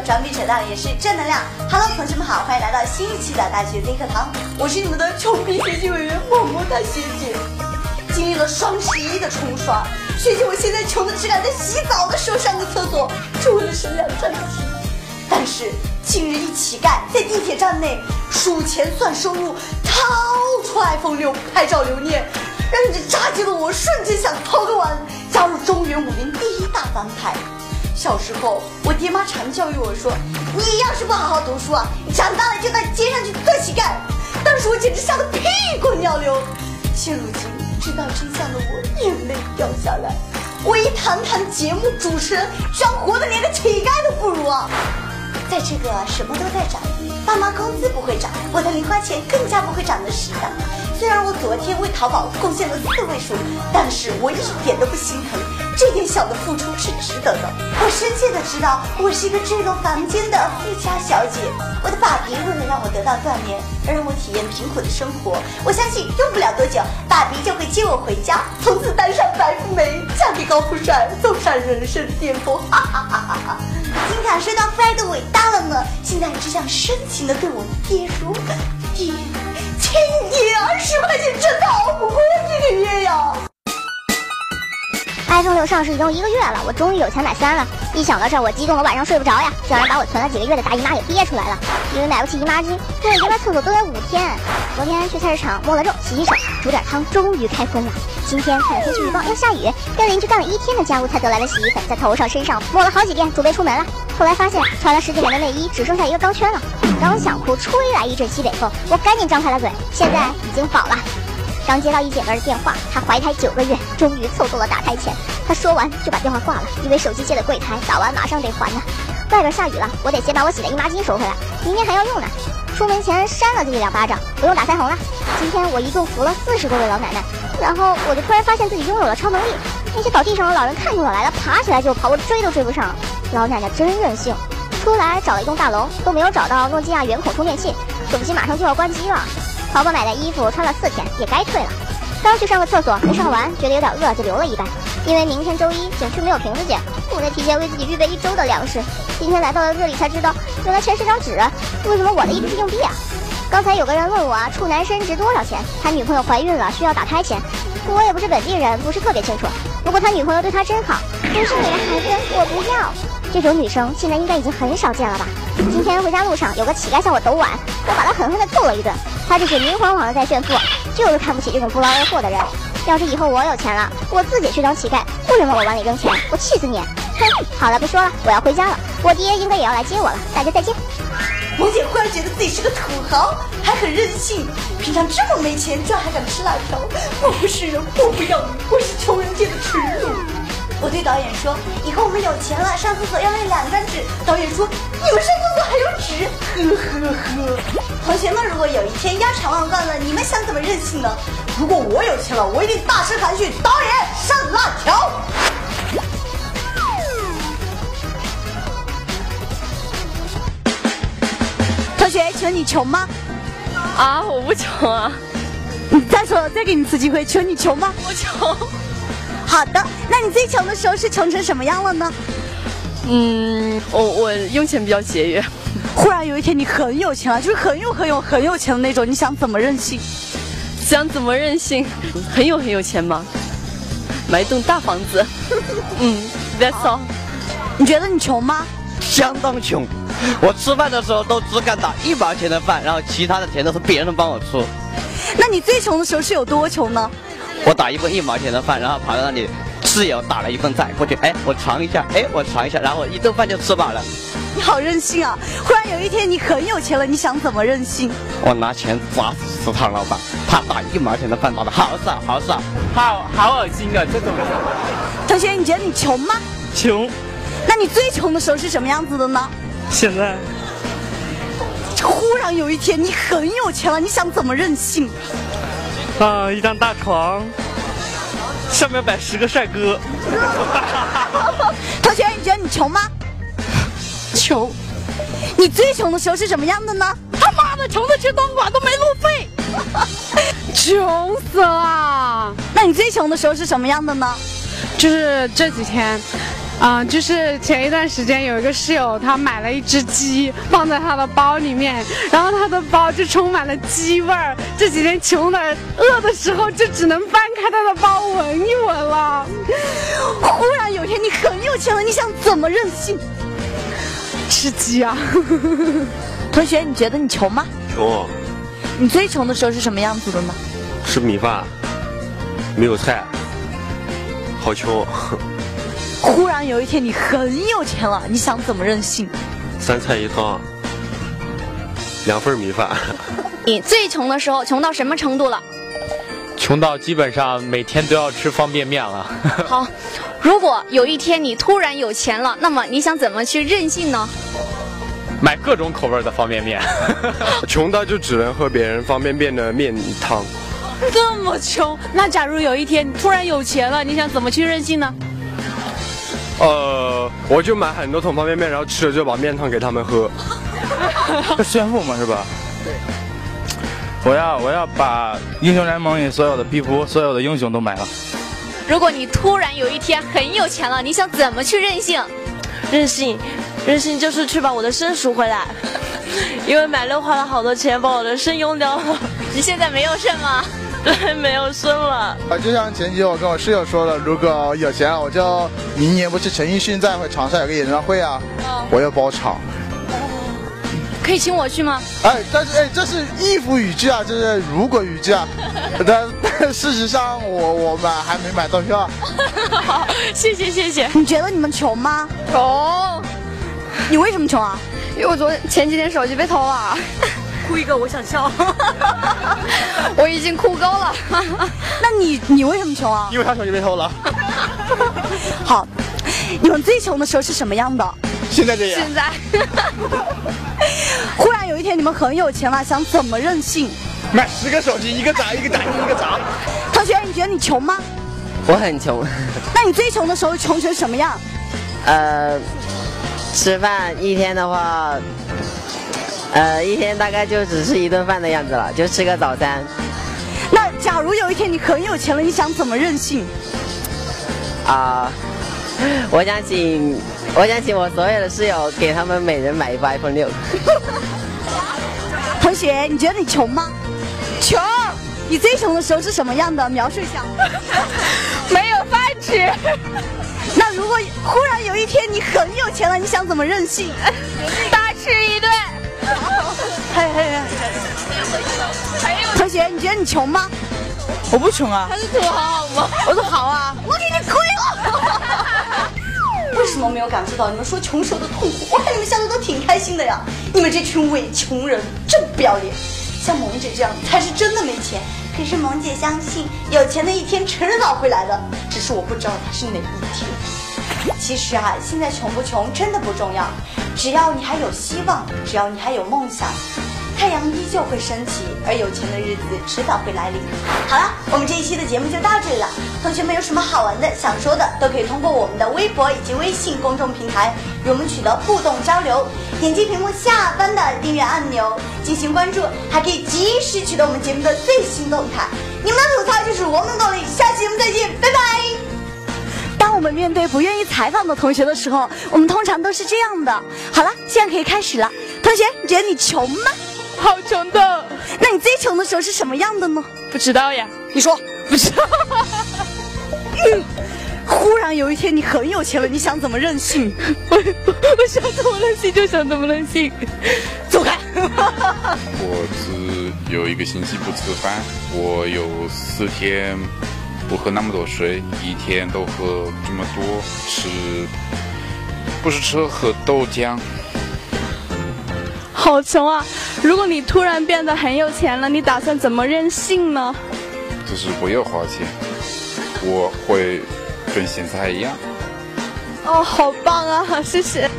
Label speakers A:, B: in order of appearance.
A: 装逼扯淡也是正能量。Hello，同学们好，欢迎来到新一期的大学微课堂，我是你们的穷逼学习委员么么哒学姐。经历了双十一的冲刷，学姐我现在穷的只敢在洗澡的时候上个厕所，就为了省两张纸。但是近日一乞丐在地铁站内数钱算收入，掏出 iPhone 六拍照留念，让这炸鸡的我瞬间想掏个碗，加入中原武林第一大反派。小时候，我爹妈常教育我说：“你要是不好好读书啊，长大了就到街上去做乞丐。”当时我简直吓得屁滚尿流。现如今知道真相的我，眼泪掉下来。我一堂堂节目主持人，居然活得连个乞丐都不如啊！在这个什么都在涨，爸妈工资不会涨，我的零花钱更加不会涨的时代。虽然我昨天为淘宝贡献了四位数，但是我一点都不心疼，这点小的付出是值得的。我深切的知道，我是一个这个房间的富家小姐。我的爸比为了让我得到锻炼，而让我体验贫苦的生活，我相信用不了多久，爸比就会接我回家，从此当上白富美，嫁给高富帅，走上人生巅峰。哈哈哈哈哈！金卡收到富爱的伟大了呢，现在只想深情的对我爹说：“爹，亲爹，二十块钱真的熬不过这个月呀。”
B: iPhone 六上市已经一个月了，我终于有钱买三了。一想到这儿，我激动的晚上睡不着呀。竟然把我存了几个月的大姨妈给憋出来了。因为买不起姨妈巾，我已经在厕所蹲了五天。昨天去菜市场摸了肉，洗洗手，煮点汤，终于开荤了。今天看天气预报要下雨，跟邻居干了一天的家务才得来的洗衣粉，在头上身上抹了好几遍，准备出门了。后来发现穿了十几年的内衣只剩下一个钢圈了，刚想哭，吹来一阵西北风，我赶紧张开了嘴。现在已经饱了。刚接到一姐妹的电话，她怀胎九个月，终于凑够了打胎钱。她说完就把电话挂了，因为手机借的柜台打完马上得还呢。外边下雨了，我得先把我洗的姨妈巾收回来，明天还要用呢。出门前扇了自己两巴掌，不用打腮红了。今天我一共扶了四十多位老奶奶，然后我就突然发现自己拥有了超能力。那些倒地上的老人看见我来了，爬起来就跑，我追都追不上。老奶奶真任性，出来找了一栋大楼，都没有找到诺基亚圆孔充电器，手机马上就要关机了。淘宝买的衣服穿了四天，也该退了。刚去上个厕所，没上完，觉得有点饿，就留了一半。因为明天周一景区没有瓶子捡，我得提前为自己预备一周的粮食。今天来到了这里才知道，原来钱是张纸，为什么我的一直是硬币啊？刚才有个人问我，处男生值多少钱？他女朋友怀孕了，需要打胎钱。我也不是本地人，不是特别清楚。不过他女朋友对他真好，不是你的孩子，我不要。这种女生现在应该已经很少见了吧？今天回家路上有个乞丐向我抖碗，我把他狠狠地揍了一顿。他这是明晃晃的在炫富，就是看不起这种不劳而获的人。要是以后我有钱了，我自己去当乞丐，不准往我碗里扔钱，我气死你！哼，好了，不说了，我要回家了。我爹应该也要来接我了，大家再见。
A: 萌姐忽然觉得自己是个土豪，还很任性。平常这么没钱，居然还敢吃辣条。我不是人，我不要你，我是穷人界的耻辱。我对导演说，以后我们有钱了，上厕所要那两张纸。导演说，你们上厕所还有纸？呵呵呵。同学们，如果有一天腰缠万贯了，你们想怎么任性呢？如果我有钱了，我一定大声喊句，导演上辣条。同学，请问你穷吗？
C: 啊，我不穷啊。
A: 你再说，再给你一次机会，请问你穷吗？
C: 我穷。
A: 好的，那你最穷的时候是穷成什么样了呢？
C: 嗯，我我用钱比较节约。
A: 忽然有一天你很有钱了，就是很有很有很有钱的那种，你想怎么任性？
C: 想怎么任性？很有很有钱吗？买一栋大房子。嗯，That's all。
A: 你觉得你穷吗？
D: 相当穷，我吃饭的时候都只敢打一毛钱的饭，然后其他的钱都是别人帮我出。
A: 那你最穷的时候是有多穷呢？
D: 我打一份一毛钱的饭，然后跑到那里，室友打了一份菜过去，哎，我尝一下，哎，我尝一下，然后一顿饭就吃饱了。
A: 你好任性啊！忽然有一天你很有钱了，你想怎么任性？
D: 我拿钱砸死食堂老板，他打一毛钱的饭打的好少好少，
E: 好好恶心啊！这种人。
A: 同学，你觉得你穷吗？
E: 穷。
A: 那你最穷的时候是什么样子的呢？
E: 现在。
A: 忽然有一天你很有钱了，你想怎么任性？
E: 啊，一张大床，上面摆十个帅哥。
A: 同学，你觉得你穷吗？
E: 穷。
A: 你最穷的时候是什么样的呢？
F: 他妈的，穷的去东莞都没路费，穷死了。
A: 那你最穷的时候是什么样的呢？
F: 就是这几天，啊，就是前一段时间有一个室友，他买了一只鸡放在他的包里面，然后他的包就充满了鸡味儿。这几天穷的饿的时候，就只能翻开他的包闻一闻了。
A: 忽然有一天你很有钱了，你想怎么任性？
F: 吃鸡啊！
A: 同学，你觉得你穷吗？
G: 穷，
A: 你最穷的时候是什么样子的呢？
G: 吃米饭，没有菜，好穷。
A: 忽然有一天你很有钱了，你想怎么任性？
G: 三菜一汤，两份米饭。
B: 你最穷的时候穷到什么程度了？
E: 穷到基本上每天都要吃方便面了。
B: 好，如果有一天你突然有钱了，那么你想怎么去任性呢？
E: 买各种口味的方便面。
G: 穷到就只能喝别人方便面的面汤。
F: 这么穷，那假如有一天你突然有钱了，你想怎么去任性呢？
G: 呃，我就买很多桶方便面，然后吃了就把面汤给他们喝。
H: 炫富嘛，是吧？对。我要我要把英雄联盟里所有的皮肤、所有的英雄都买了。
B: 如果你突然有一天很有钱了，你想怎么去任性？
C: 任性，任性就是去把我的肾赎回来，因为买六花了好多钱，把我的肾用掉了。
B: 你现在没有肾吗？
C: 对，没有肾了。
I: 啊，就像前几天我跟我室友说了，如果有钱了，我就明年不是陈奕迅在长沙有个演唱会啊，我要包场。
B: 可以请我去吗？
I: 哎，但是哎，这是 if 语句啊，这是如果语句啊。但但事实上，我我们还没买到票。
F: 好，谢谢谢谢。
A: 你觉得你们穷吗？
F: 穷。
A: 你为什么穷啊？
F: 因为我昨前几天手机被偷了。
C: 哭一个，我想笑。
F: 我已经哭够了。
A: 那你你为什么穷啊？
H: 因为他手机被偷了。
A: 好，你们最穷的时候是什么样的？
H: 现在这样。
F: 现在。
A: 忽然有一天你们很有钱了，想怎么任性？
H: 买十个手机，一个砸，一个打，一个砸。
A: 同学，你觉得你穷吗？
D: 我很穷。
A: 那你最穷的时候穷成什么样？
J: 呃，吃饭一天的话，呃，一天大概就只吃一顿饭的样子了，就吃个早餐。
A: 那假如有一天你很有钱了，你想怎么任性？
J: 啊，我想请，我想请我所有的室友给他们每人买一部 iPhone 六。
A: 同学，你觉得你穷吗？穷。你最穷的时候是什么样的？描述一下。
F: 没有饭吃。
A: 那如果忽然有一天你很有钱了，你想怎么任性？嘿嘿嘿。同学，你觉得你穷吗？
H: 我不穷啊。
F: 他是土豪吗？
A: 我说好啊。我给你亏了。为什么没有感受到你们说穷时候的痛苦？我看你们笑的都挺开心的呀！你们这群伪穷人，真不要脸！像萌姐这样才是真的没钱。可是萌姐相信，有钱的一天迟早会来的，只是我不知道它是哪一天。其实啊，现在穷不穷真的不重要，只要你还有希望，只要你还有梦想，太阳依旧会升起，而有钱的日子迟早会来临。好了，我们这一期的节目就到这里了。同学们有什么好玩的、想说的，都可以通过我们的微博以及微信公众平台与我们取得互动交流。点击屏幕下方的订阅按钮进行关注，还可以及时取得我们节目的最新动态。你们的吐槽就是我们的动力，下期节目再见，拜拜。当我们面对不愿意采访的同学的时候，我们通常都是这样的。好了，现在可以开始了。同学，你觉得你穷吗？
F: 好穷的。
A: 那你最穷的时候是什么样的呢？
F: 不知道呀。
A: 你说
F: 不知道。
A: 忽然有一天你很有钱了，你想怎么任性？
F: 我我想怎么任性就想怎么任性，
A: 走开！
K: 我只有一个星期不吃饭，我有四天不喝那么多水，一天都喝这么多，吃不是吃喝豆浆。
F: 好穷啊！如果你突然变得很有钱了，你打算怎么任性呢？
K: 就是不要花钱，我会。跟现在一样。
F: 哦，好棒啊！谢谢。